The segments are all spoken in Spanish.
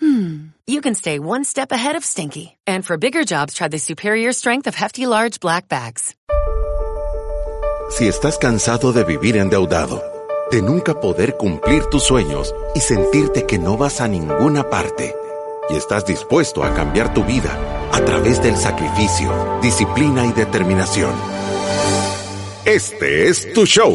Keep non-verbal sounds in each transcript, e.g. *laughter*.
hmm, you can stay one step ahead of stinky. And for bigger jobs, try the superior strength of Hefty Large Black Bags. Si estás cansado de vivir endeudado, de nunca poder cumplir tus sueños y sentirte que no vas a ninguna parte, y estás dispuesto a cambiar tu vida a través del sacrificio, disciplina y determinación, este es tu show.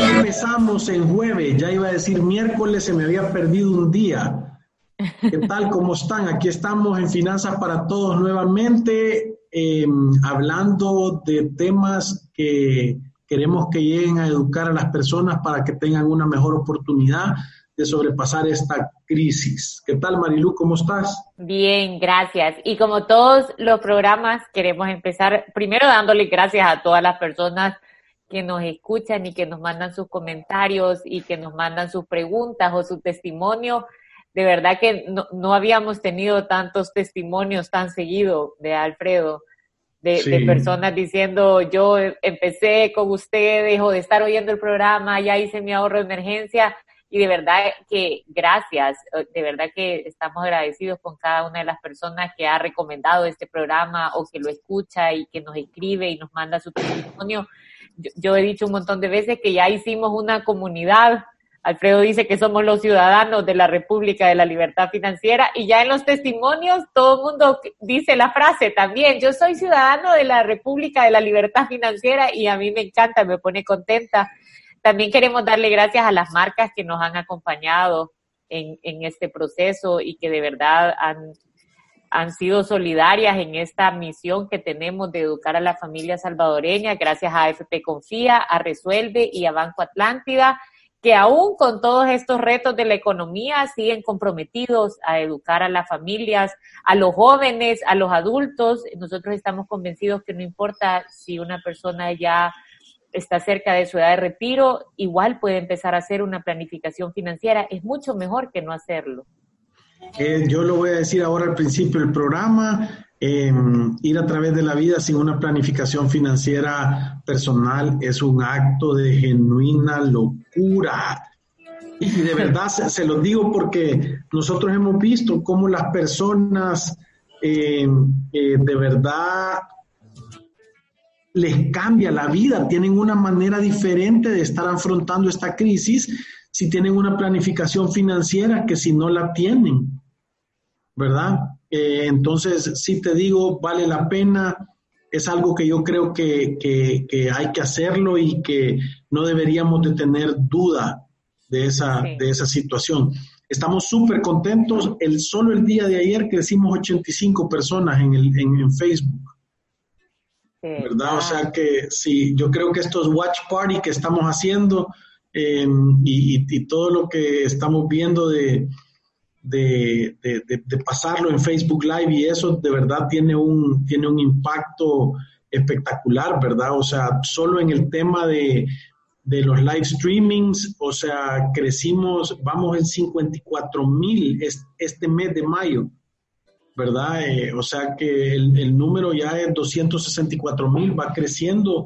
Empezamos en jueves, ya iba a decir miércoles, se me había perdido un día. ¿Qué *laughs* tal? ¿Cómo están? Aquí estamos en Finanzas para Todos nuevamente, eh, hablando de temas que queremos que lleguen a educar a las personas para que tengan una mejor oportunidad de sobrepasar esta crisis. ¿Qué tal, Marilu? ¿Cómo estás? Bien, gracias. Y como todos los programas, queremos empezar primero dándole gracias a todas las personas que nos escuchan y que nos mandan sus comentarios y que nos mandan sus preguntas o su testimonio. De verdad que no, habíamos tenido tantos testimonios tan seguido de Alfredo, de, de, personas diciendo, yo empecé con ustedes o de estar oyendo el programa, ya hice mi ahorro de emergencia. Y de verdad que gracias, de verdad que estamos agradecidos con cada una de las personas que ha recomendado este programa o que lo escucha y que nos escribe y nos manda su testimonio yo, he dicho un montón de veces que ya hicimos una comunidad. Alfredo dice que somos los ciudadanos de la República de la Libertad Financiera y ya en los testimonios todo el mundo dice la frase también, yo soy ciudadano de la República de la Libertad Financiera y a mí me encanta, me pone contenta. También queremos darle gracias a las marcas que nos han acompañado en, en este proceso y que de verdad han han sido solidarias en esta misión que tenemos de educar a la familia salvadoreña, gracias a AFP Confía, a Resuelve y a Banco Atlántida, que aún con todos estos retos de la economía siguen comprometidos a educar a las familias, a los jóvenes, a los adultos. Nosotros estamos convencidos que no importa si una persona ya está cerca de su edad de retiro, igual puede empezar a hacer una planificación financiera. Es mucho mejor que no hacerlo. Yo lo voy a decir ahora al principio del programa, em, ir a través de la vida sin una planificación financiera personal es un acto de genuina locura. Y de verdad se, lo digo porque nosotros hemos visto cómo las personas em, eh, de verdad les cambia la vida, tienen una manera diferente de estar afrontando esta crisis si tienen una planificación financiera que si no la tienen, ¿verdad? Eh, entonces, si te digo, vale la pena, es algo que yo creo que, que, hay que hacerlo y que no deberíamos de tener duda de esa, de esa situación. Estamos súper contentos. El, solo el día de ayer crecimos 85 personas en, el, en, Facebook. ¿Verdad? O sea que sí, yo creo que estos watch party que estamos haciendo Em, y, todo lo que estamos viendo de, de, pasarlo en Facebook Live y eso de verdad tiene un, tiene un impacto espectacular, ¿verdad? O sea, solo en el tema de, los live streamings, o sea, crecimos, vamos en 54 mil este mes de mayo, ¿verdad? Eh, o sea que el, el, número ya es 264 mil, va creciendo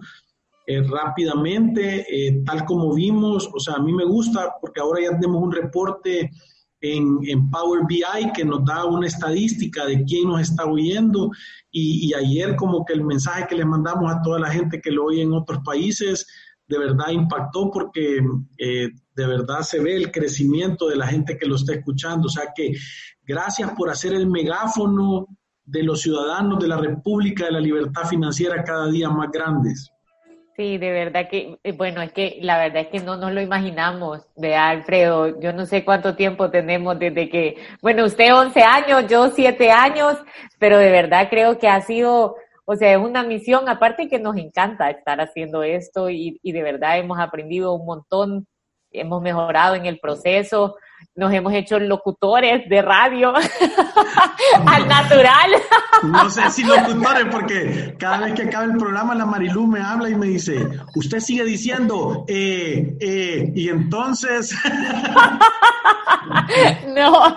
eh, rápidamente, eh, tal como vimos, o sea, a mí me gusta porque ahora ya tenemos un reporte en, Power BI que nos da una estadística de quién nos está oyendo y, ayer como que el mensaje que les mandamos a toda la gente que lo oye en otros países de verdad impactó porque eh, de verdad se ve el crecimiento de la gente que lo está escuchando. O sea que gracias por hacer el megáfono de los ciudadanos de la República de la Libertad Financiera cada día más grandes. Sí, de verdad que, eh, bueno, es que la verdad es que no nos lo imaginamos, de Alfredo. Yo no sé cuánto tiempo tenemos desde que, bueno, usted 11 años, yo 7 años, pero de verdad creo que ha sido, o sea, es una misión, aparte que nos encanta estar haciendo esto y, y de verdad hemos aprendido un montón, hemos mejorado en el proceso nos hemos hecho locutores de radio *laughs* al natural. no sé si locutores, porque cada vez que acaba el programa la Marilú me habla y me dice, usted sigue diciendo, eh, eh, y entonces... *laughs* no,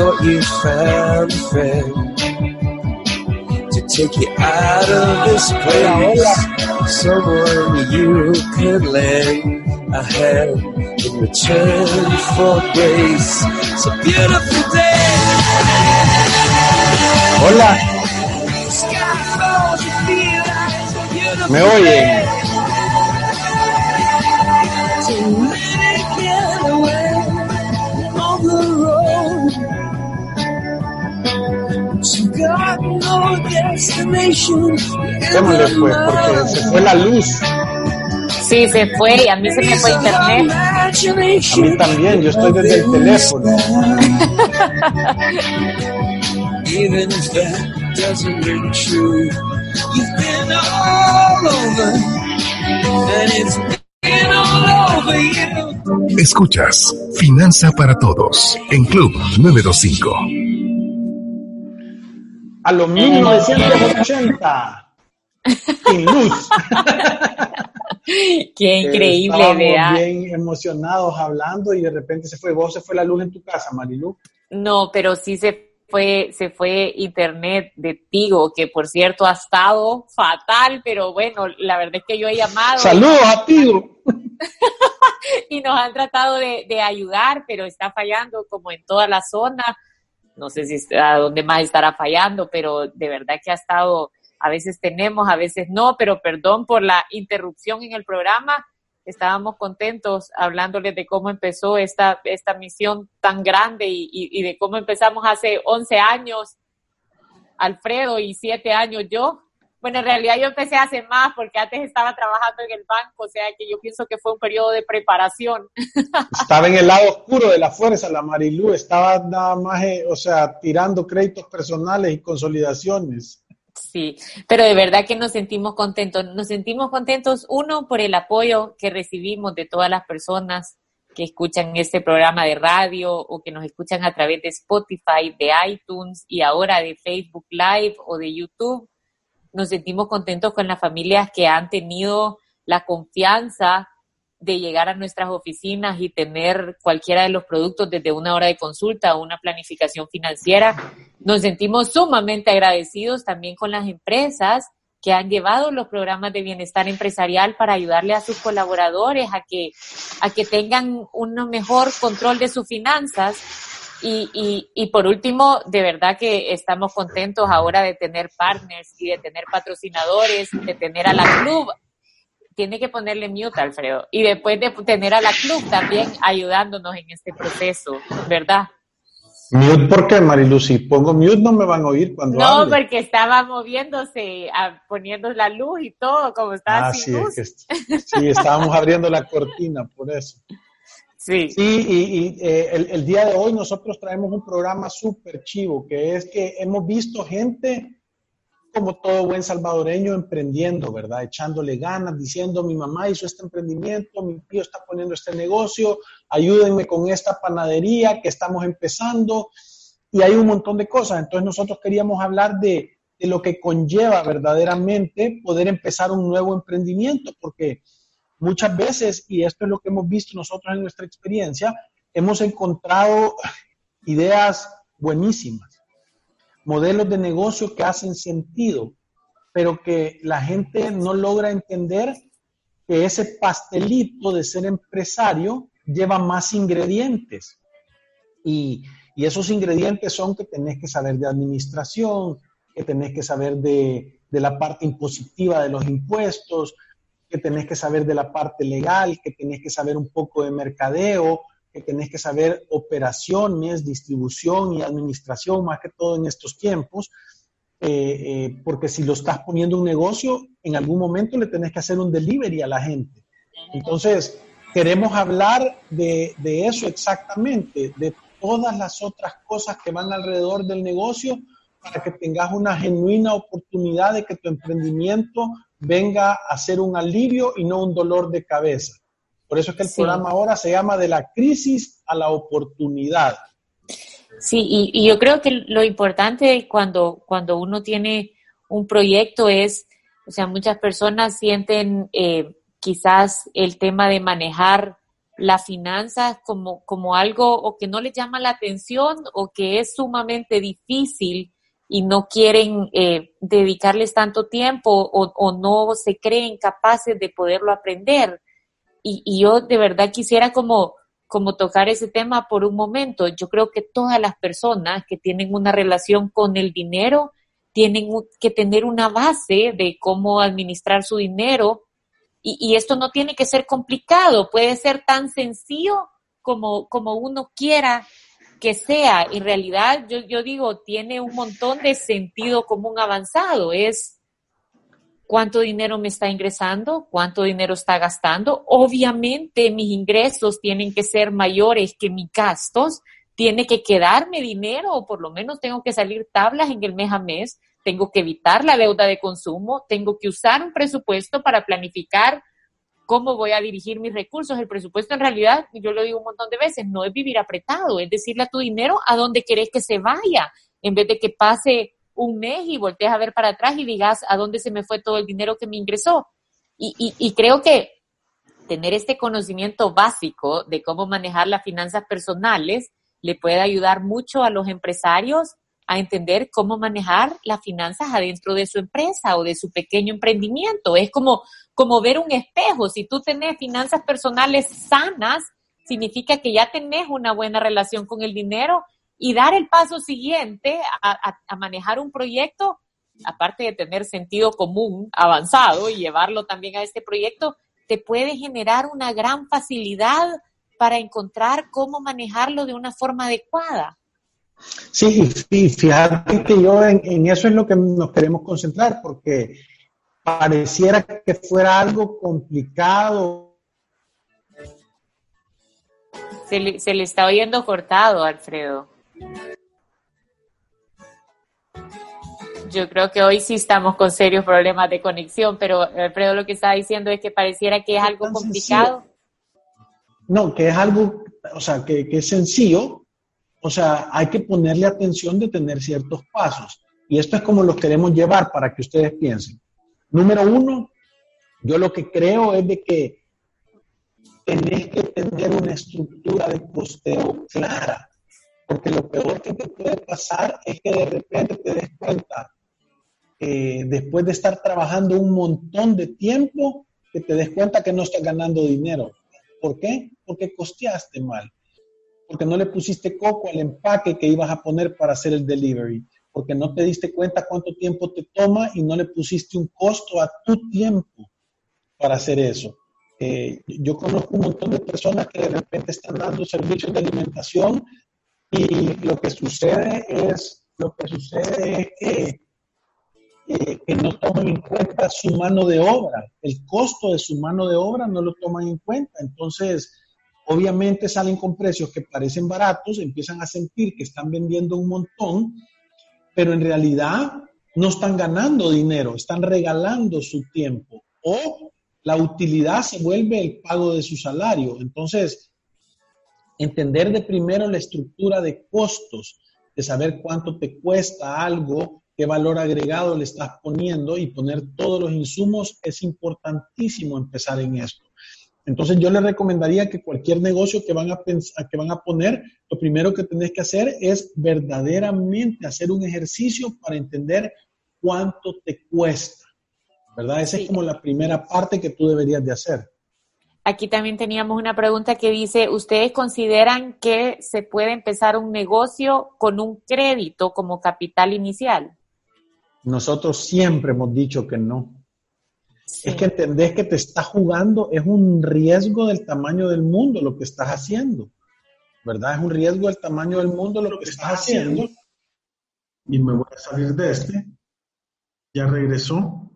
You thought you found a friend to take you out of this place. Someone you could lend a hand in return for grace. It's a beautiful day. Hola. ¿Me oyen? Démosle pues, porque se fue la luz. Sí, se fue y a mí se me fue internet. A mí también, yo estoy desde el teléfono. *laughs* Even if that doesn't ring true, you've been all over, and it's been all over you. Escuchas Finanza para Todos en Club 925. A los 1980. *laughs* Sin luz. Qué increíble, Estábamos vea. bien emocionados hablando y de repente se fue. ¿Vos se fue la luz en tu casa, Marilu? No, pero sí se fue, se fue internet de Tigo, que por cierto ha estado fatal, pero bueno, la verdad es que yo he llamado. Saludos a ti. *laughs* y nos han tratado de, de ayudar, pero está fallando como en toda la zona. No sé si a dónde más estará fallando, pero de verdad que ha estado, a veces tenemos, a veces no, pero perdón por la interrupción en el programa. Estábamos contentos hablándoles de cómo empezó esta, esta misión tan grande y, y, y de cómo empezamos hace 11 años, Alfredo, y 7 años yo. Bueno, en realidad yo empecé hace más porque antes estaba trabajando en el banco, o sea que yo pienso que fue un periodo de preparación. *laughs* Estaba en el lado oscuro de la fuerza, la Marilu, estaba nada más, eh, o sea, tirando créditos personales y consolidaciones. Sí, pero de verdad que nos sentimos contentos. Nos sentimos contentos, uno, por el apoyo que recibimos de todas las personas que escuchan este programa de radio o que nos escuchan a través de Spotify, de iTunes y ahora de Facebook Live o de YouTube nos sentimos contentos con las familias que han tenido la confianza de llegar a nuestras oficinas y tener cualquiera de los productos desde una hora de consulta o una planificación financiera. Nos sentimos sumamente agradecidos también con las empresas que han llevado los programas de bienestar empresarial para ayudarle a sus colaboradores a que, a que tengan un mejor control de sus finanzas y, y, y, por último, de verdad que estamos contentos ahora de tener partners y de tener patrocinadores, de tener a la club. Tiene que ponerle mute, Alfredo. Y después de tener a la club también ayudándonos en este proceso, ¿verdad? Mute, ¿por qué, Marilu? Si pongo mute no me van a oír cuando No, hable. porque estaba moviéndose, a, poniendo la luz y todo, como estaba Ah, sin sí, luz. es que, sí, estábamos abriendo la cortina, por eso. *laughs* Sí. Y, eh, el, día de hoy nosotros traemos un programa súper chivo, que es que hemos visto gente como todo buen salvadoreño, emprendiendo, ¿verdad? Echándole ganas, diciendo, mi mamá hizo este emprendimiento, mi tío está poniendo este negocio, ayúdenme con esta panadería que estamos empezando. Y hay un montón de cosas. Entonces nosotros queríamos hablar de lo que conlleva verdaderamente poder empezar un nuevo emprendimiento, porque muchas veces, y esto es lo que hemos visto nosotros en nuestra experiencia, hemos encontrado ideas buenísimas modelos de negocio que hacen sentido, pero que la gente no logra entender que ese pastelito de ser empresario lleva más ingredientes. Y, esos ingredientes son que tenés que saber de administración, que tenés que saber de, de la parte impositiva de los impuestos, que tenés que saber de la parte legal, que tenés que saber un poco de mercadeo, que tenés que saber operaciones, distribución y administración, más que todo en estos tiempos, eh, eh, porque si lo estás poniendo un negocio, en algún momento le tenés que hacer un delivery a la gente. Entonces, queremos hablar de, de eso exactamente, de todas las otras cosas que van alrededor del negocio para que tengas una genuina oportunidad de que tu emprendimiento venga a ser un alivio y no un dolor de cabeza. Por eso es que el programa ahora se llama de la crisis a la oportunidad. Sí, y, yo creo que lo importante cuando, cuando uno tiene un proyecto es, o sea, muchas personas sienten eh, quizás el tema de manejar las finanzas como, como algo o que no les llama la atención o que es sumamente difícil y no quieren eh, dedicarles tanto tiempo o, o, no se creen capaces de poderlo aprender y, yo de verdad quisiera como, como tocar ese tema por un momento. Yo creo que todas las personas que tienen una relación con el dinero tienen que tener una base de cómo administrar su dinero y, y esto no tiene que ser complicado, puede ser tan sencillo como, como uno quiera que sea. En realidad, yo, yo digo, tiene un montón de sentido común avanzado. Es cuánto dinero me está ingresando, cuánto dinero está gastando. Obviamente mis ingresos tienen que ser mayores que mis gastos, tiene que quedarme dinero o por lo menos tengo que salir tablas en el mes a mes, tengo que evitar la deuda de consumo, tengo que usar un presupuesto para planificar cómo voy a dirigir mis recursos. El presupuesto en realidad, yo lo digo un montón de veces, no es vivir apretado, es decirle a tu dinero a dónde querés que se vaya, en vez de que pase un mes y voltees a ver para atrás y digas a dónde se me fue todo el dinero que me ingresó. Y, creo que tener este conocimiento básico de cómo manejar las finanzas personales le puede ayudar mucho a los empresarios a entender cómo manejar las finanzas adentro de su empresa o de su pequeño emprendimiento. Es como, como ver un espejo. Si tú tenés finanzas personales sanas, significa que ya tenés una buena relación con el dinero y dar el paso siguiente a, manejar un proyecto, aparte de tener sentido común avanzado y llevarlo también a este proyecto, te puede generar una gran facilidad para encontrar cómo manejarlo de una forma adecuada. Sí, sí, fíjate que yo en, eso es lo que nos queremos concentrar, porque pareciera que fuera algo complicado. Se se le está oyendo cortado, Alfredo. Yo creo que hoy sí estamos con serios problemas de conexión, pero Alfredo lo que está diciendo es que pareciera que es algo complicado. No, que es algo, o sea, que, que es sencillo, o sea, hay que ponerle atención de tener ciertos pasos. Y esto es como los queremos llevar para que ustedes piensen. Número uno, yo lo que creo es de que tenés que tener una estructura de costeo clara. Porque lo peor que te puede pasar es que de repente te des cuenta, después de estar trabajando un montón de tiempo, que te des cuenta que no estás ganando dinero. ¿Por qué? Porque costeaste mal. Porque no le pusiste coco al empaque que ibas a poner para hacer el delivery. Porque no te diste cuenta cuánto tiempo te toma y no le pusiste un costo a tu tiempo para hacer eso. Eh, yo conozco un montón de personas que de repente están dando servicios de alimentación y lo que sucede es, lo que sucede es eh, que no toman en cuenta su mano de obra, el costo de su mano de obra no lo toman en cuenta. Entonces, obviamente salen con precios que parecen baratos, empiezan a sentir que están vendiendo un montón, pero en realidad no están ganando dinero, están regalando su tiempo o la utilidad se vuelve el pago de su salario. Entonces, entender de primero la estructura de costos, de saber cuánto te cuesta algo, qué valor agregado le estás poniendo y poner todos los insumos, es importantísimo empezar en esto. Entonces yo le recomendaría que cualquier negocio que van a, pensar, que van a poner, lo primero que tenés que hacer es verdaderamente hacer un ejercicio para entender cuánto te cuesta, ¿verdad? Esa es como la primera parte que tú deberías de hacer. Aquí también teníamos una pregunta que dice, ¿ustedes consideran que se puede empezar un negocio con un crédito como capital inicial? Nosotros siempre hemos dicho que no. Es que entendés que te está jugando, es un riesgo del tamaño del mundo lo que estás haciendo. ¿Verdad? Es un riesgo del tamaño del mundo lo, que, estás haciendo. Y me voy a salir de este. Ya regresó.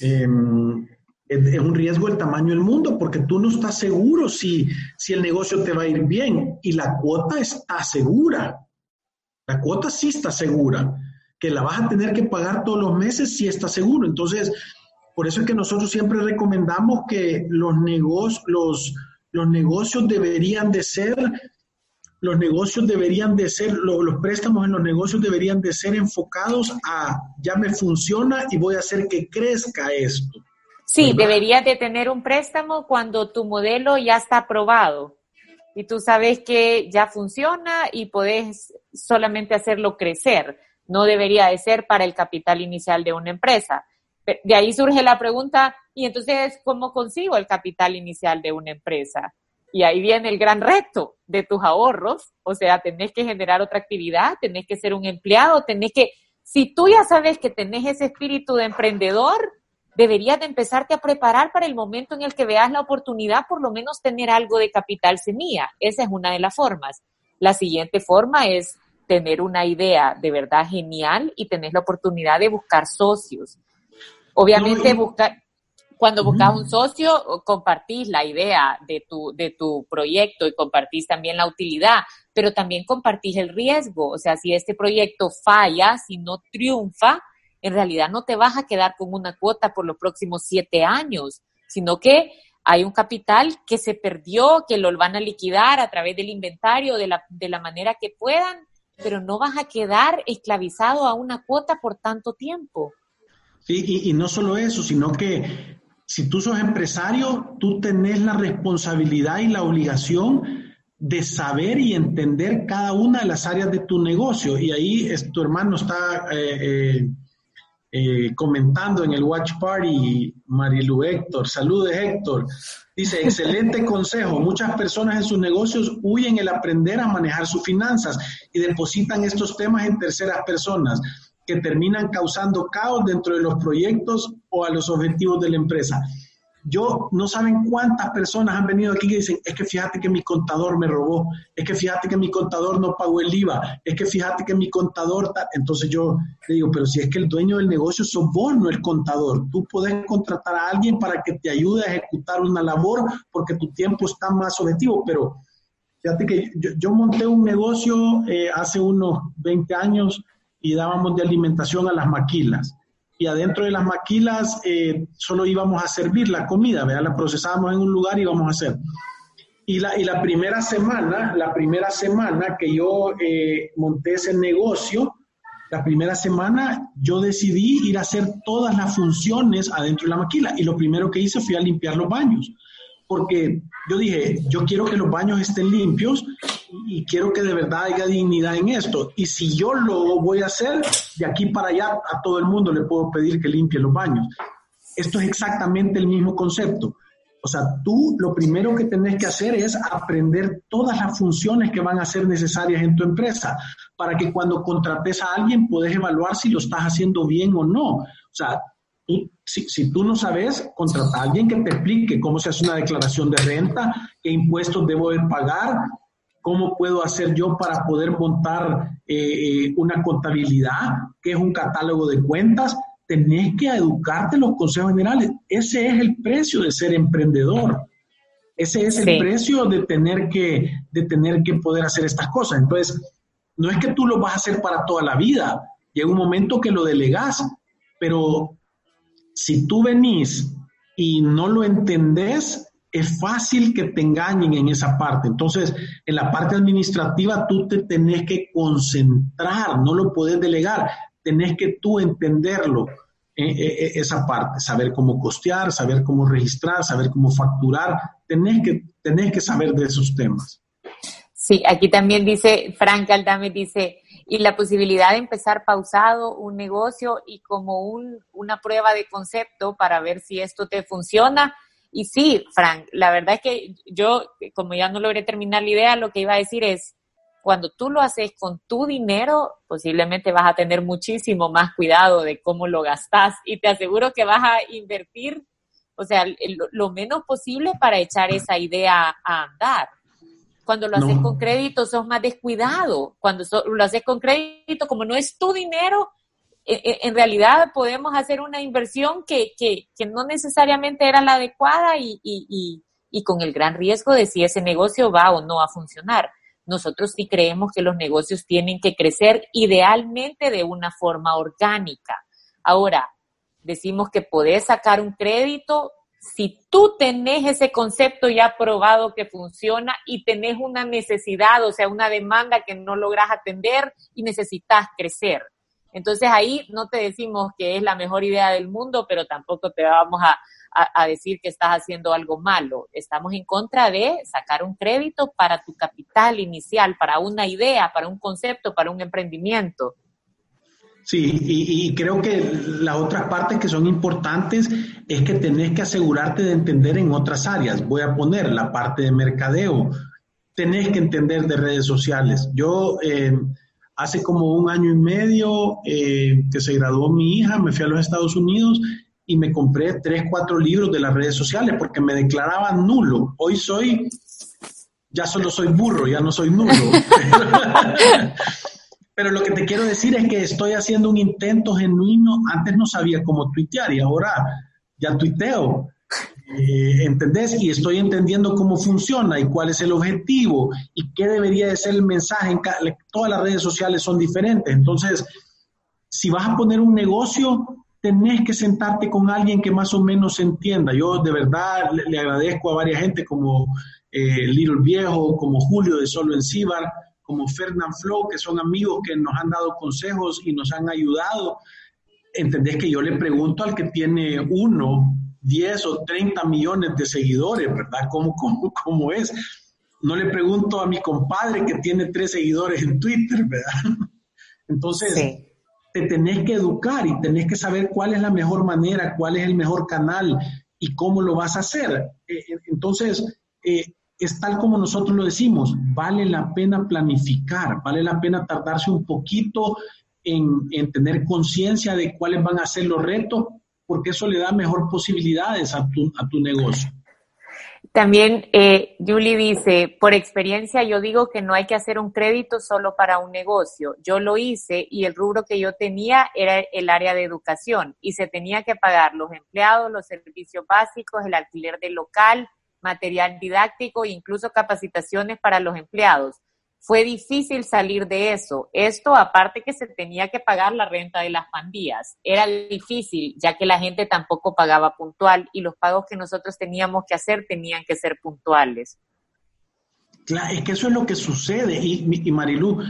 Em, es un riesgo del tamaño del mundo porque tú no estás seguro si, si el negocio te va a ir bien y la cuota está segura. La cuota sí está segura, que la vas a tener que pagar todos los meses si está seguro. Entonces, por eso es que nosotros siempre recomendamos que los, negocios, los, los negocios deberían de ser, los negocios deberían de ser, los, los préstamos en los negocios deberían de ser enfocados a ya me funciona y voy a hacer que crezca esto. Sí, deberías de tener un préstamo cuando tu modelo ya está aprobado y tú sabes que ya funciona y puedes solamente hacerlo crecer. No debería de ser para el capital inicial de una empresa. De ahí surge la pregunta, ¿y entonces cómo consigo el capital inicial de una empresa? Y ahí viene el gran reto de tus ahorros, o sea, tenés que generar otra actividad, tenés que ser un empleado, tenés que, si tú ya sabes que tenés ese espíritu de emprendedor, deberías de empezarte a preparar para el momento en el que veas la oportunidad, por lo menos tener algo de capital semilla. Esa es una de las formas. La siguiente forma es tener una idea de verdad genial y tener la oportunidad de buscar socios. Obviamente, buscar, cuando buscas un socio, compartís la idea de tu, de tu proyecto y compartís también la utilidad, pero también compartís el riesgo. O sea, si este proyecto falla, si no triunfa, en realidad no te vas a quedar con una cuota por los próximos siete años, sino que hay un capital que se perdió, que lo van a liquidar a través del inventario de la, de la manera que puedan, pero no vas a quedar esclavizado a una cuota por tanto tiempo. Sí, y, no solo eso, sino que si tú sos empresario, tú tenés la responsabilidad y la obligación de saber y entender cada una de las áreas de tu negocio. Y ahí tu hermano está eh, eh, eh, comentando en el Watch Party, Marilu Héctor. Saludos, Héctor. Dice, excelente consejo. Muchas personas en sus negocios huyen el aprender a manejar sus finanzas y depositan estos temas en terceras personas que terminan causando caos dentro de los proyectos o a los objetivos de la empresa. Yo no saben cuántas personas han venido aquí que dicen, es que fíjate que mi contador me robó, es que fíjate que mi contador no pagó el IVA, es que fíjate que mi contador... Entonces yo le digo, pero si es que el dueño del negocio sos vos, no el contador. Tú puedes contratar a alguien para que te ayude a ejecutar una labor porque tu tiempo está más objetivo, pero fíjate que yo, monté un negocio eh, hace unos 20 años y dábamos de alimentación a las maquilas. Y adentro de las maquilas eh, solo íbamos a servir la comida, ¿verdad? la procesábamos en un lugar y íbamos a hacer. Y la, y la primera semana, la primera semana que yo eh, monté ese negocio, la primera semana yo decidí ir a hacer todas las funciones adentro de la maquila y lo primero que hice fue a limpiar los baños porque yo dije, yo quiero que los baños estén limpios y quiero que de verdad haya dignidad en esto. Y si yo lo voy a hacer, de aquí para allá a todo el mundo le puedo pedir que limpie los baños. Esto es exactamente el mismo concepto. O sea, tú lo primero que tenés que hacer es aprender todas las funciones que van a ser necesarias en tu empresa para que cuando contrates a alguien puedes evaluar si lo estás haciendo bien o no. O sea, si, tú no sabes, contrata a alguien que te explique cómo se hace una declaración de renta, qué impuestos debo de pagar, cómo puedo hacer yo para poder montar eh, eh, una contabilidad, qué es un catálogo de cuentas. Tenés que educarte en los consejos generales. Ese es el precio de ser emprendedor. Ese es el precio de tener, que, de tener que poder hacer estas cosas. Entonces, no es que tú lo vas a hacer para toda la vida Llega un momento que lo delegas, pero si tú venís y no lo entendés, es fácil que te engañen en esa parte. Entonces, en la parte administrativa tú te tenés que concentrar, no lo puedes delegar, tenés que tú entenderlo, eh, eh, eh, esa parte, saber cómo costear, saber cómo registrar, saber cómo facturar, tenés que, tenés que saber de esos temas. Sí, aquí también dice, Frank Aldame dice, y la posibilidad de empezar pausado un negocio y como un, una prueba de concepto para ver si esto te funciona y sí, Frank, la verdad es que yo, como ya no logré terminar la idea, lo que iba a decir es, cuando tú lo haces con tu dinero, posiblemente vas a tener muchísimo más cuidado de cómo lo gastas y te aseguro que vas a invertir, o sea, lo, menos posible para echar esa idea a andar. Cuando lo haces con crédito, sos más descuidado. Cuando lo haces con crédito, como no es tu dinero, en realidad podemos hacer una inversión que, que, que no necesariamente era la adecuada y, y, y, con el gran riesgo de si ese negocio va o no a funcionar. Nosotros sí creemos que los negocios tienen que crecer idealmente de una forma orgánica. Ahora, decimos que podés sacar un crédito si tú tenés ese concepto ya probado que funciona y tenés una necesidad, o sea, una demanda que no logras atender y necesitas crecer. Entonces ahí no te decimos que es la mejor idea del mundo, pero tampoco te vamos a, decir que estás haciendo algo malo. Estamos en contra de sacar un crédito para tu capital inicial, para una idea, para un concepto, para un emprendimiento. Sí, y, creo que las otras partes que son importantes es que tenés que asegurarte de entender en otras áreas. Voy a poner la parte de mercadeo. Tenés que entender de redes sociales. Yo... Eh, Hace como un año y medio eh, que se graduó mi hija, me fui a los Estados Unidos y me compré tres, cuatro libros de las redes sociales porque me declaraba nulo. Hoy soy, ya solo soy burro, ya no soy nulo. *laughs* Pero lo que te quiero decir es que estoy haciendo un intento genuino. Antes no sabía cómo tuitear y ahora ya tuiteo. Eh, ¿Entendés? Y estoy entendiendo cómo funciona y cuál es el objetivo y qué debería de ser el mensaje. En todas las redes sociales son diferentes. Entonces, si vas a poner un negocio, tenés que sentarte con alguien que más o menos entienda. Yo de verdad le, agradezco a varias gente como eh, Little Viejo, como Julio de Solo en Cibar, como Fernand Flow, que son amigos que nos han dado consejos y nos han ayudado. Entendés que yo le pregunto al que tiene uno 10 o 30 millones de seguidores, ¿verdad? ¿Cómo, cómo, cómo es? No le pregunto a mi compadre que tiene tres seguidores en Twitter, ¿verdad? *laughs* Entonces, te tenés que educar y tenés que saber cuál es la mejor manera, cuál es el mejor canal y cómo lo vas a hacer. Eh, eh, entonces, eh, es tal como nosotros lo decimos, vale la pena planificar, vale la pena tardarse un poquito en, en tener conciencia de cuáles van a ser los retos porque eso le da mejor posibilidades a tu, a tu negocio. También eh, Julie dice, por experiencia yo digo que no hay que hacer un crédito solo para un negocio. Yo lo hice y el rubro que yo tenía era el área de educación y se tenía que pagar los empleados, los servicios básicos, el alquiler del local, material didáctico e incluso capacitaciones para los empleados fue difícil salir de eso. Esto aparte que se tenía que pagar la renta de las pandillas. Era difícil ya que la gente tampoco pagaba puntual y los pagos que nosotros teníamos que hacer tenían que ser puntuales. Claro, es que eso es lo que sucede. Y, y Marilu,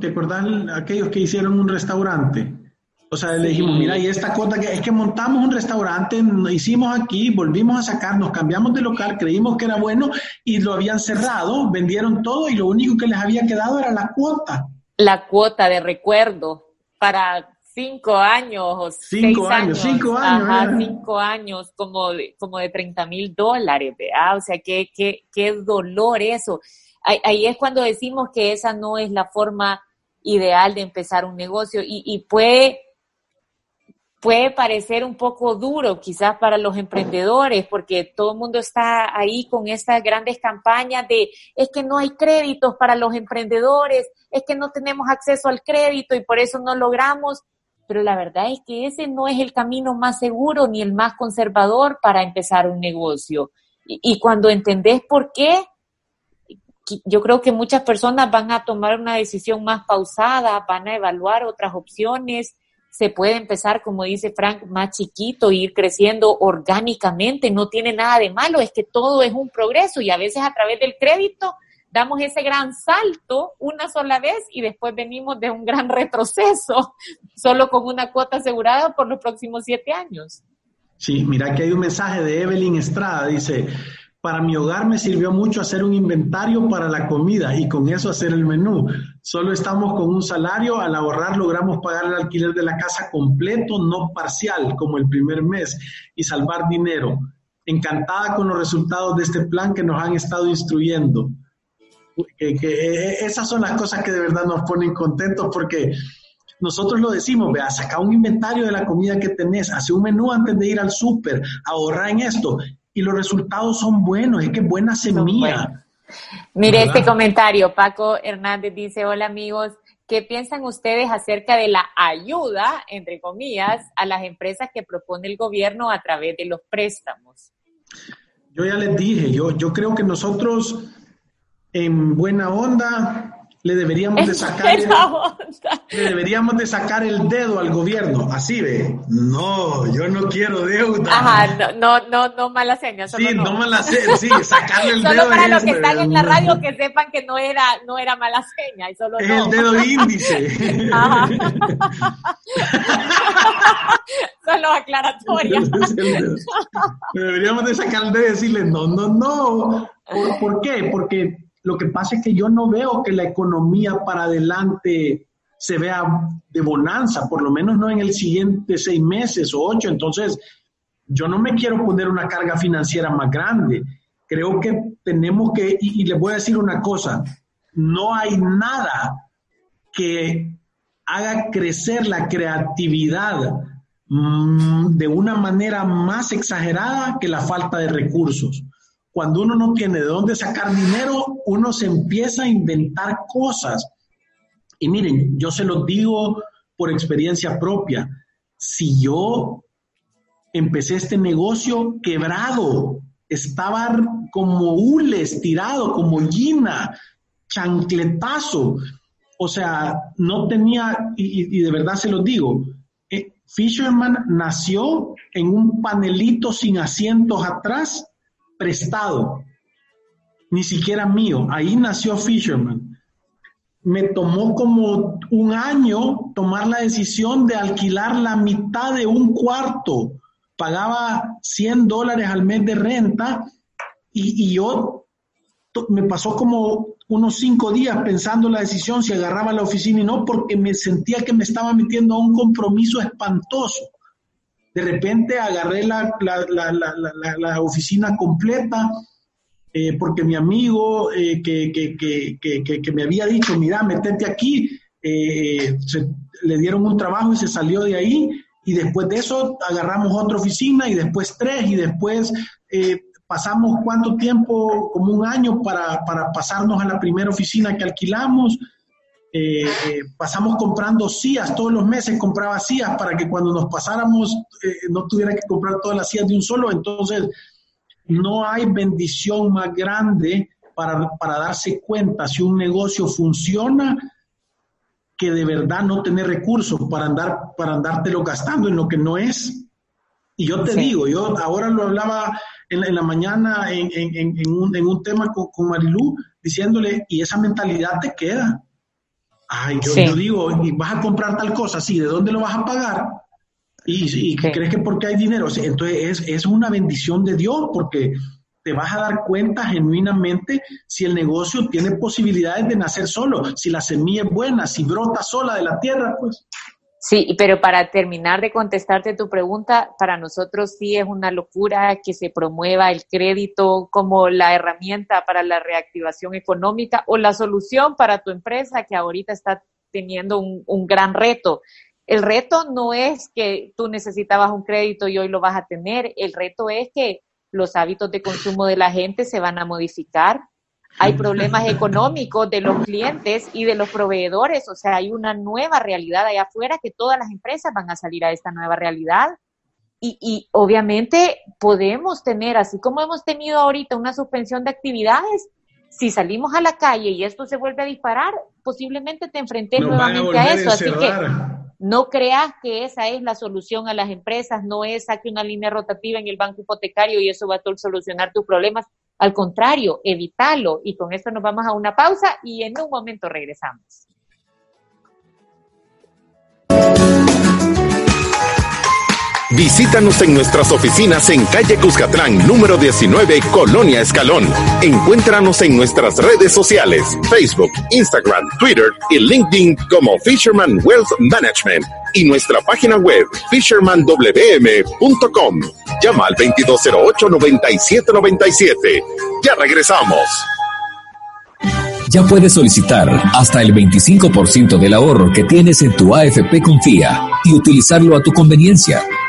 ¿te acordás aquellos que hicieron un restaurante? O sea, le dijimos, mira, y esta cosa que es que montamos un restaurante, hicimos aquí, volvimos a sacar, nos cambiamos de local, creímos que era bueno y lo habían cerrado, vendieron todo y lo único que les había quedado era la cuota. La cuota de recuerdo para cinco años o cinco años, Cinco años. Ajá, cinco años, como de, como de 30 mil dólares, ¿verdad? O sea, qué, qué, qué dolor eso. Ahí, ahí, es cuando decimos que esa no es la forma ideal de empezar un negocio y, y puede puede parecer un poco duro quizás para los emprendedores, porque todo el mundo está ahí con estas grandes campañas de es que no hay créditos para los emprendedores, es que no tenemos acceso al crédito y por eso no logramos. Pero la verdad es que ese no es el camino más seguro ni el más conservador para empezar un negocio. Y, y cuando entendés por qué, yo creo que muchas personas van a tomar una decisión más pausada, van a evaluar otras opciones. Se puede empezar, como dice Frank, más chiquito, ir creciendo orgánicamente. No tiene nada de malo, es que todo es un progreso y a veces a través del crédito damos ese gran salto una sola vez y después venimos de un gran retroceso, *laughs* solo con una cuota asegurada por los próximos siete años. Sí, mira que hay un mensaje de Evelyn Estrada, dice, para mi hogar me sirvió mucho hacer un inventario para la comida y con eso hacer el menú. Solo estamos con un salario, al ahorrar logramos pagar el alquiler de la casa completo, no parcial, como el primer mes, y salvar dinero. Encantada con los resultados de este plan que nos han estado instruyendo. Que, eh, esas son las cosas que de verdad nos ponen contentos porque nosotros lo decimos, vea, saca un inventario de la comida que tenés, hace un menú antes de ir al súper, ahorra en esto y los resultados son buenos, es que buena semilla. Mire este comentario, Paco Hernández dice, hola amigos, ¿qué piensan ustedes acerca de la ayuda, entre comillas, a las empresas que propone el gobierno a través de los préstamos? Yo ya les dije, yo, yo creo que nosotros en buena onda le deberíamos de sacar el, le deberíamos de sacar el dedo al gobierno, así ve. No, yo no quiero deuda. Ajá, no, no, no, mala seña. sí, no, mala seña, sí, sacarle el *laughs* dedo. Solo para los que están en la radio que sepan que no era, no era mala seña, y solo es el dedo índice. Ajá. *laughs* solo aclaratoria. *laughs* deberíamos de sacar el dedo y decirle, no, no, no. ¿Por, ¿Por qué? Porque lo que pasa es que yo no veo que la economía para adelante se vea de bonanza, por lo menos no en el siguiente seis meses o ocho. Entonces, yo no me quiero poner una carga financiera más grande. Creo que tenemos que, y, les voy a decir una cosa, no hay nada que haga crecer la creatividad mm, de una manera más exagerada que la falta de recursos cuando uno no tiene de dónde sacar dinero, uno se empieza a inventar cosas. Y miren, yo se los digo por experiencia propia. Si yo empecé este negocio quebrado, estaba como hules tirado, como gina, chancletazo. O sea, no tenía, y, de verdad se los digo, eh, Fisherman nació en un panelito sin asientos atrás prestado, ni siquiera mío. Ahí nació Fisherman. Me tomó como un año tomar la decisión de alquilar la mitad de un cuarto. Pagaba 100 dólares al mes de renta y, yo me pasó como unos cinco días pensando la decisión si agarraba la oficina y no, porque me sentía que me estaba metiendo a un compromiso espantoso. De repente agarré la, la, oficina completa eh, porque mi amigo eh, que, que, me había dicho, mira, metete aquí, eh, le dieron un trabajo y se salió de ahí. Y después de eso agarramos otra oficina y después tres y después pasamos cuánto tiempo, como un año para, para pasarnos a la primera oficina que alquilamos eh, eh, pasamos comprando sillas, todos los meses compraba sillas para que cuando nos pasáramos eh, no tuviera que comprar todas las sillas de un solo. Entonces, no hay bendición más grande para, para darse cuenta si un negocio funciona que de verdad no tener recursos para andar para andártelo gastando en lo que no es. Y yo te digo, yo ahora lo hablaba en, la mañana en, en, en, un, en un tema con, con Marilú, diciéndole, y esa mentalidad te queda. Ay, yo, digo, ¿y vas a comprar tal cosa? Sí, ¿de dónde lo vas a pagar? Y, y crees que porque hay dinero. Entonces es, es una bendición de Dios porque te vas a dar cuenta genuinamente si el negocio tiene posibilidades de nacer solo, si la semilla es buena, si brota sola de la tierra, pues. Sí, pero para terminar de contestarte tu pregunta, para nosotros sí es una locura que se promueva el crédito como la herramienta para la reactivación económica o la solución para tu empresa que ahorita está teniendo un, un gran reto. El reto no es que tú necesitabas un crédito y hoy lo vas a tener, el reto es que los hábitos de consumo de la gente se van a modificar, hay problemas económicos de los clientes y de los proveedores, o sea, hay una nueva realidad allá afuera que todas las empresas van a salir a esta nueva realidad. Y, y obviamente podemos tener, así como hemos tenido ahorita una suspensión de actividades, si salimos a la calle y esto se vuelve a disparar, posiblemente te enfrentes nuevamente a, eso. Así que no creas que esa es la solución a las empresas, no es saque una línea rotativa en el banco hipotecario y eso va a solucionar tus problemas. Al contrario, evítalo. Y con esto nos vamos a una pausa y en un momento regresamos. Visítanos en nuestras oficinas en calle Cuscatlán, número 19, Colonia Escalón. Encuéntranos en nuestras redes sociales, Facebook, Instagram, Twitter y LinkedIn como Fisherman Wealth Management y nuestra página web fishermanwm.com. Llama al 2208-9797. Ya regresamos ya puedes solicitar hasta el 25% del ahorro que tienes en tu AFP Confía y utilizarlo a tu conveniencia.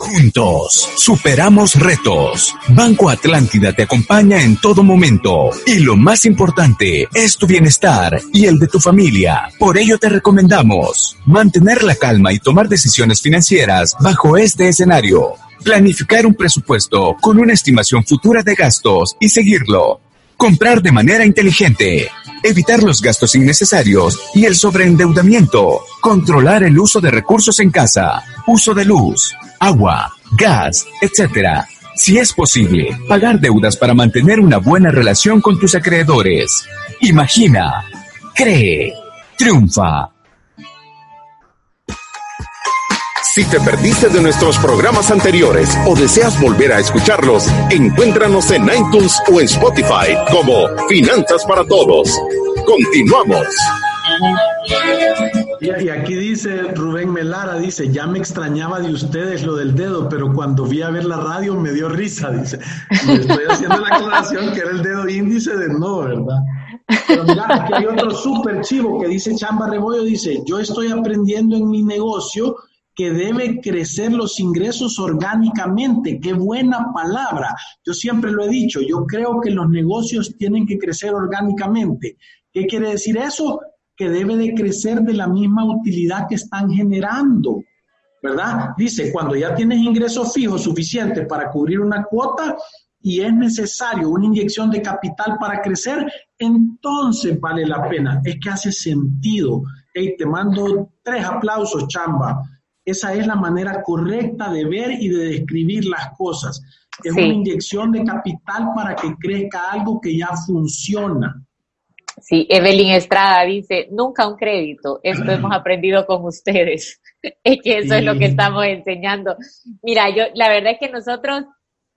Juntos, superamos retos. Banco Atlántida te acompaña en todo momento. Y lo más importante es tu bienestar y el de tu familia. Por ello te recomendamos mantener la calma y tomar decisiones financieras bajo este escenario. Planificar un presupuesto con una estimación futura de gastos y seguirlo. Comprar de manera inteligente. Evitar los gastos innecesarios y el sobreendeudamiento. Controlar el uso de recursos en casa. Uso de luz agua, gas, etc. Si es posible, pagar deudas para mantener una buena relación con tus acreedores. Imagina, cree, triunfa. Si te perdiste de nuestros programas anteriores o deseas volver a escucharlos, encuéntranos en iTunes o en Spotify como Finanzas para Todos. Continuamos. Y, aquí dice Rubén Melara, dice, ya me extrañaba de ustedes lo del dedo, pero cuando vi a ver la radio me dio risa, dice. Me estoy haciendo la aclaración que era el dedo índice de no, ¿verdad? Pero mira, aquí hay otro súper chivo que dice Chamba Rebollo, dice, yo estoy aprendiendo en mi negocio que debe crecer los ingresos orgánicamente. Qué buena palabra. Yo siempre lo he dicho, yo creo que los negocios tienen que crecer orgánicamente. ¿Qué quiere decir eso? que debe de crecer de la misma utilidad que están generando, ¿verdad? Dice, cuando ya tienes ingresos fijos suficientes para cubrir una cuota y es necesario una inyección de capital para crecer, entonces vale la pena. Es que hace sentido. Hey, te mando tres aplausos, chamba. Esa es la manera correcta de ver y de describir las cosas. Es una inyección de capital para que crezca algo que ya funciona. Sí, Evelyn Estrada dice, nunca un crédito, esto hemos aprendido con ustedes. *laughs* es que eso es lo que estamos enseñando. Mira, yo, la verdad es que nosotros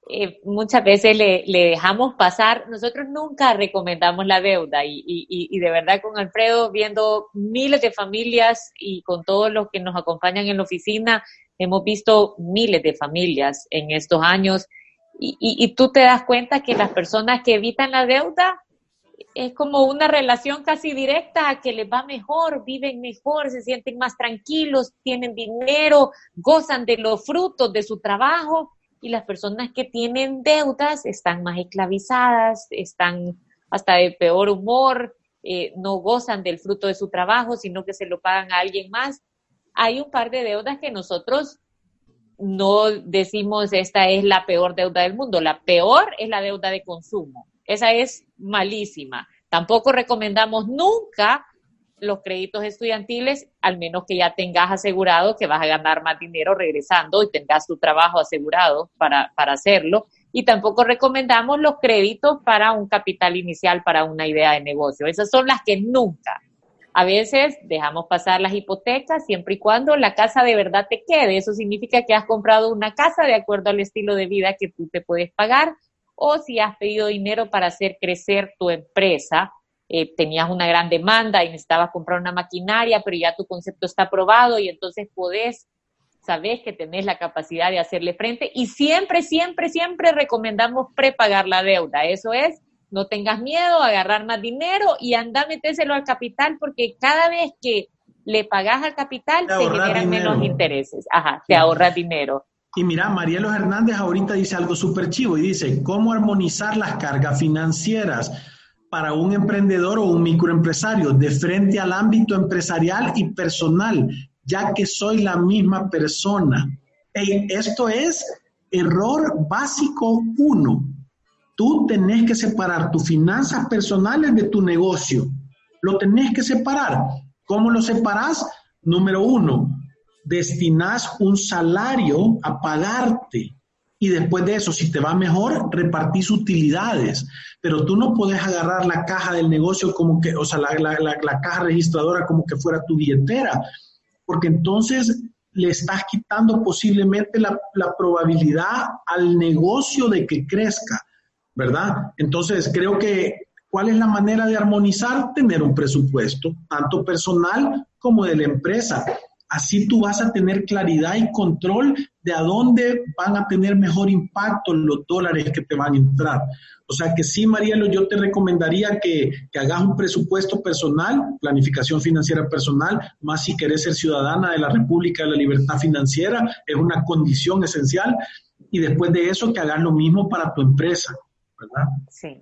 eh, muchas veces le, dejamos pasar, nosotros nunca recomendamos la deuda y, y, y, de verdad con Alfredo, viendo miles de familias y con todos los que nos acompañan en la oficina, hemos visto miles de familias en estos años. Y, y tú te das cuenta que las personas que evitan la deuda es como una relación casi directa que les va mejor, viven mejor, se sienten más tranquilos, tienen dinero, gozan de los frutos de su trabajo y las personas que tienen deudas están más esclavizadas, están hasta de peor humor, eh, no gozan del fruto de su trabajo, sino que se lo pagan a alguien más. Hay un par de deudas que nosotros no decimos esta es la peor deuda del mundo, la peor es la deuda de consumo esa es malísima. Tampoco recomendamos nunca los créditos estudiantiles, al menos que ya tengas asegurado que vas a ganar más dinero regresando y tengas tu trabajo asegurado para, para hacerlo. Y tampoco recomendamos los créditos para un capital inicial para una idea de negocio. Esas son las que nunca. A veces dejamos pasar las hipotecas siempre y cuando la casa de verdad te quede. Eso significa que has comprado una casa de acuerdo al estilo de vida que tú te puedes pagar o si has pedido dinero para hacer crecer tu empresa, eh, tenías una gran demanda y necesitabas comprar una maquinaria, pero ya tu concepto está aprobado y entonces podés, sabes que tenés la capacidad de hacerle frente y siempre, siempre, siempre recomendamos prepagar la deuda. Eso es, no tengas miedo, agarrar más dinero y anda metéselo al capital porque cada vez que le pagas al capital te, generan menos intereses. Ajá, te ahorras dinero. Y mira, Marielo Hernández ahorita dice algo súper chivo y dice, ¿cómo armonizar las cargas financieras para un emprendedor o un microempresario de frente al ámbito empresarial y personal, ya que soy la misma persona? esto es error básico uno. Tú tenés que separar tus finanzas personales de tu negocio. Lo tenés que separar. ¿Cómo lo separás? Número uno, destinas un salario a pagarte. Y después de eso, si te va mejor, repartís utilidades. Pero tú no puedes agarrar la caja del negocio como que, o sea, la, la caja registradora como que fuera tu billetera, porque entonces le estás quitando posiblemente la, probabilidad al negocio de que crezca, ¿verdad? Entonces, creo que, ¿cuál es la manera de armonizar? Tener un presupuesto, tanto personal como de la empresa. Así tú vas a tener claridad y control de a dónde van a tener mejor impacto los dólares que te van a entrar. O sea que sí, Marielo, yo te recomendaría que, hagas un presupuesto personal, planificación financiera personal, más si querés ser ciudadana de la República de la Libertad Financiera, es una condición esencial. Y después de eso, que hagas lo mismo para tu empresa, ¿verdad? Sí.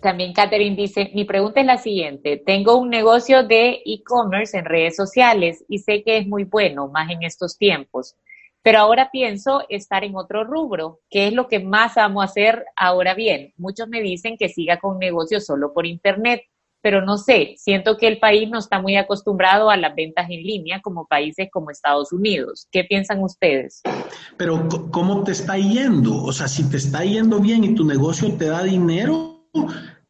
También Catherine dice, mi pregunta es la siguiente, tengo un negocio de e-commerce en redes sociales y sé que es muy bueno, más en estos tiempos, pero ahora pienso estar en otro rubro, que es lo que más amo hacer ahora bien. Muchos me dicen que siga con negocio solo por internet, pero no sé, siento que el país no está muy acostumbrado a las ventas en línea como países como Estados Unidos. ¿Qué piensan ustedes? Pero ¿cómo te está yendo? O sea, si te está yendo bien y tu negocio te da dinero,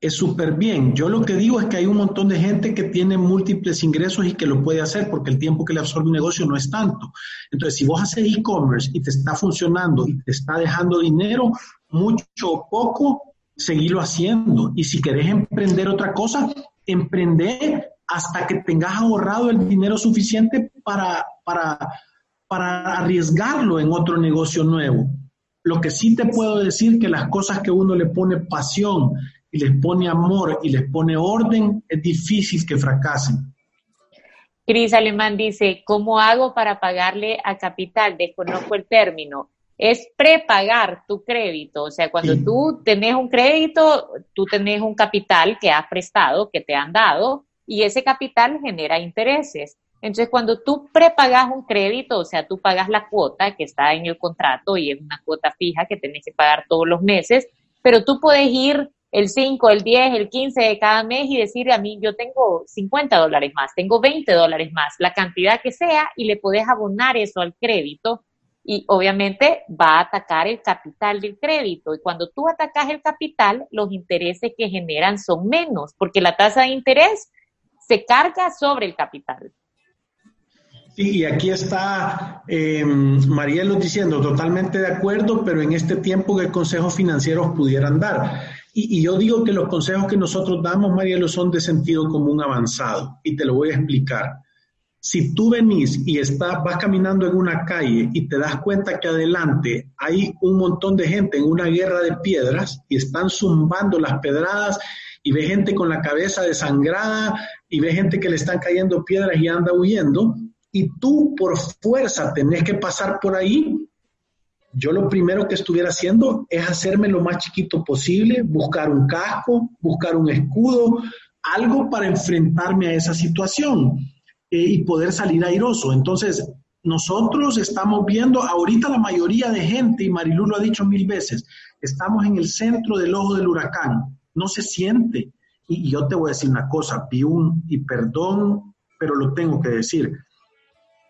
es súper bien. Yo lo que digo es que hay un montón de gente que tiene múltiples ingresos y que lo puede hacer porque el tiempo que le absorbe un negocio no es tanto. Entonces, si vos haces e-commerce y te está funcionando y te está dejando dinero, mucho o poco, seguilo haciendo. Y si querés emprender otra cosa, emprende hasta que tengas ahorrado el dinero suficiente para, para, para arriesgarlo en otro negocio nuevo. Lo que sí te puedo decir que las cosas que uno le pone pasión y les pone amor y les pone orden, es difícil que fracasen. Cris Alemán dice, ¿cómo hago para pagarle a capital? Desconozco el término. Es prepagar tu crédito. O sea, cuando tú tenés un crédito, tú tenés un capital que has prestado, que te han dado, y ese capital genera intereses. Entonces, cuando tú prepagas un crédito, o sea, tú pagas la cuota que está en el contrato y es una cuota fija que tenés que pagar todos los meses, pero tú puedes ir el 5, el 10, el 15 de cada mes y decir a mí, yo tengo 50 dólares más, tengo 20 dólares más, la cantidad que sea, y le puedes abonar eso al crédito y obviamente va a atacar el capital del crédito. Y cuando tú atacas el capital, los intereses que generan son menos, porque la tasa de interés se carga sobre el capital. Sí, y aquí está eh, Marielo diciendo, totalmente de acuerdo, pero en este tiempo que consejos financieros pudieran dar. Y, yo digo que los consejos que nosotros damos, Marielo, son de sentido común avanzado. Y te lo voy a explicar. Si tú venís y estás, vas caminando en una calle y te das cuenta que adelante hay un montón de gente en una guerra de piedras y están zumbando las pedradas y ve gente con la cabeza desangrada y ve gente que le están cayendo piedras y anda huyendo, y tú por fuerza tenés que pasar por ahí, yo lo primero que estuviera haciendo es hacerme lo más chiquito posible, buscar un casco, buscar un escudo, algo para enfrentarme a esa situación eh, y poder salir airoso. Entonces, nosotros estamos viendo, ahorita la mayoría de gente, y Marilu lo ha dicho mil veces, estamos en el centro del ojo del huracán, no se siente. Y, yo te voy a decir una cosa, vi y perdón, pero lo tengo que decir,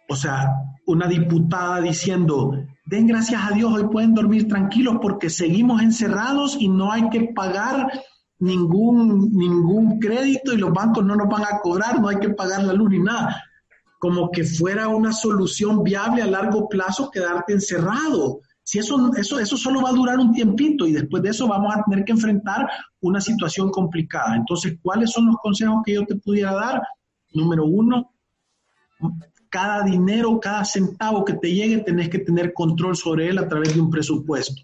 o sea, una diputada diciendo, den gracias a Dios, hoy pueden dormir tranquilos porque seguimos encerrados y no hay que pagar ningún, ningún crédito y los bancos no nos van a cobrar, no hay que pagar la luz ni nada. Como que fuera una solución viable a largo plazo quedarte encerrado. Si eso, eso, eso solo va a durar un tiempito y después de eso vamos a tener que enfrentar una situación complicada. Entonces, ¿cuáles son los consejos que yo te pudiera dar? Número uno, cada dinero, cada centavo que te llegue, tenés que tener control sobre él a través de un presupuesto.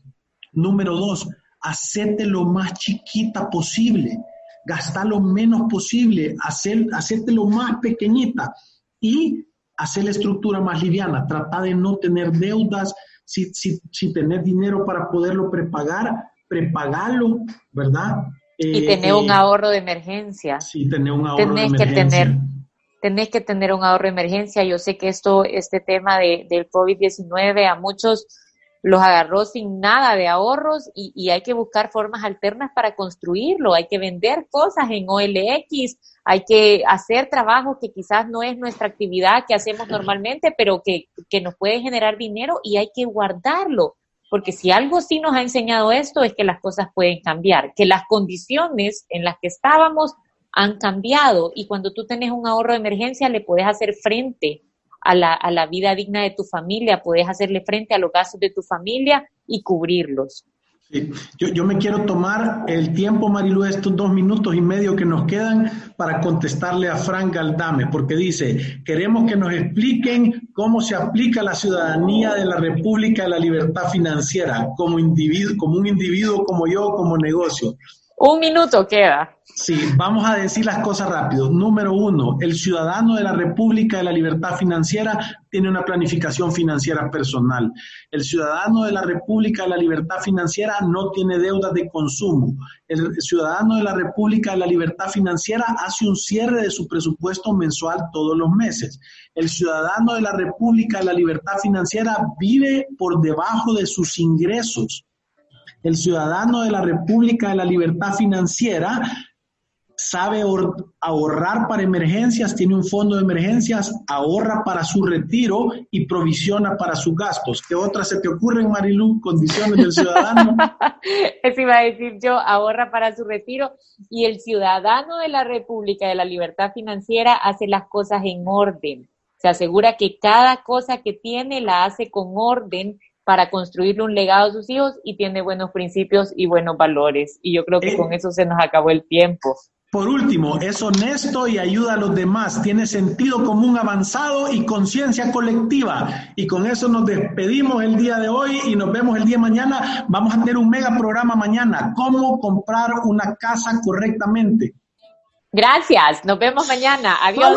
Número dos, hacete lo más chiquita posible, gasta lo menos posible, hacer, hacerte lo más pequeñita y hacer la estructura más liviana. Trata de no tener deudas, Si, si, si tenés dinero para poderlo prepagar, prepagalo, ¿verdad? y tener un eh, ahorro de emergencia. Sí, tener un ahorro de emergencia. Que tener, tenés que tener un ahorro de emergencia. Yo sé que esto, este tema de, del COVID-19 a muchos los agarró sin nada de ahorros y, hay que buscar formas alternas para construirlo. Hay que vender cosas en OLX, hay que hacer trabajo que quizás no es nuestra actividad que hacemos normalmente, pero que, que nos puede generar dinero y hay que guardarlo porque si algo sí nos ha enseñado esto es que las cosas pueden cambiar, que las condiciones en las que estábamos han cambiado y cuando tú tienes un ahorro de emergencia le puedes hacer frente a la, a la vida digna de tu familia, puedes hacerle frente a los gastos de tu familia y cubrirlos. Yo, yo, me quiero tomar el tiempo, Marilu, estos dos minutos y medio que nos quedan para contestarle a Frank Galdame, porque dice, queremos que nos expliquen cómo se aplica la ciudadanía de la República de la Libertad Financiera como, individuo, como un individuo como yo, como negocio. Un minuto queda. Sí, vamos a decir las cosas rápido. Número uno, el ciudadano de la República de la Libertad Financiera tiene una planificación financiera personal. El ciudadano de la República de la Libertad Financiera no tiene deudas de consumo. El ciudadano de la República de la Libertad Financiera hace un cierre de su presupuesto mensual todos los meses. El ciudadano de la República de la Libertad Financiera vive por debajo de sus ingresos. El ciudadano de la República de la Libertad Financiera sabe ahorrar para emergencias, tiene un fondo de emergencias, ahorra para su retiro y provisiona para sus gastos. ¿Qué otras se te ocurren, Marilu, condiciones del ciudadano? *laughs* Eso iba a decir yo, ahorra para su retiro y el ciudadano de la República de la Libertad Financiera hace las cosas en orden. Se asegura que cada cosa que tiene la hace con orden para construirle un legado a sus hijos y tiene buenos principios y buenos valores. Y yo creo que eh, con eso se nos acabó el tiempo. Por último, es honesto y ayuda a los demás, tiene sentido común avanzado y conciencia colectiva. Y con eso nos despedimos el día de hoy y nos vemos el día de mañana. Vamos a tener un mega programa mañana, cómo comprar una casa correctamente. Gracias, nos vemos mañana. Adiós.